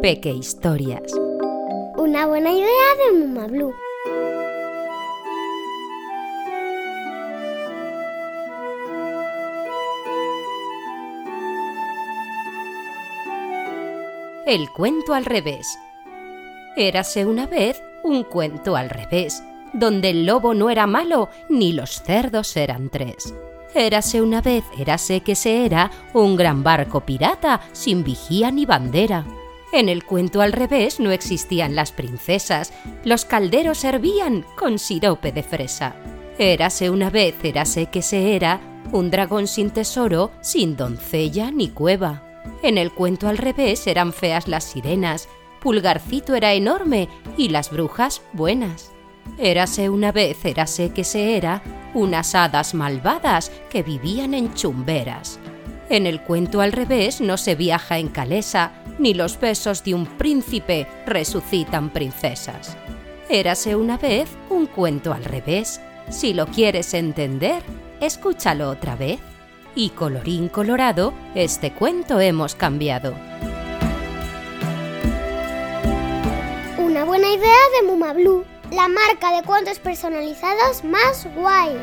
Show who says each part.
Speaker 1: Peque Historias.
Speaker 2: Una buena idea de Muma Blue.
Speaker 1: El cuento al revés. Érase una vez un cuento al revés, donde el lobo no era malo ni los cerdos eran tres. Érase una vez, érase que se era un gran barco pirata sin vigía ni bandera. En el cuento al revés no existían las princesas, los calderos hervían con sirope de fresa. Érase una vez, érase que se era un dragón sin tesoro, sin doncella ni cueva. En el cuento al revés eran feas las sirenas, Pulgarcito era enorme y las brujas buenas. Érase una vez, érase que se era, unas hadas malvadas que vivían en chumberas. En el cuento al revés no se viaja en calesa, ni los besos de un príncipe resucitan princesas. Érase una vez un cuento al revés. Si lo quieres entender, escúchalo otra vez. Y colorín colorado, este cuento hemos cambiado.
Speaker 2: Una buena idea de Muma Blue, la marca de cuentos personalizados más guay.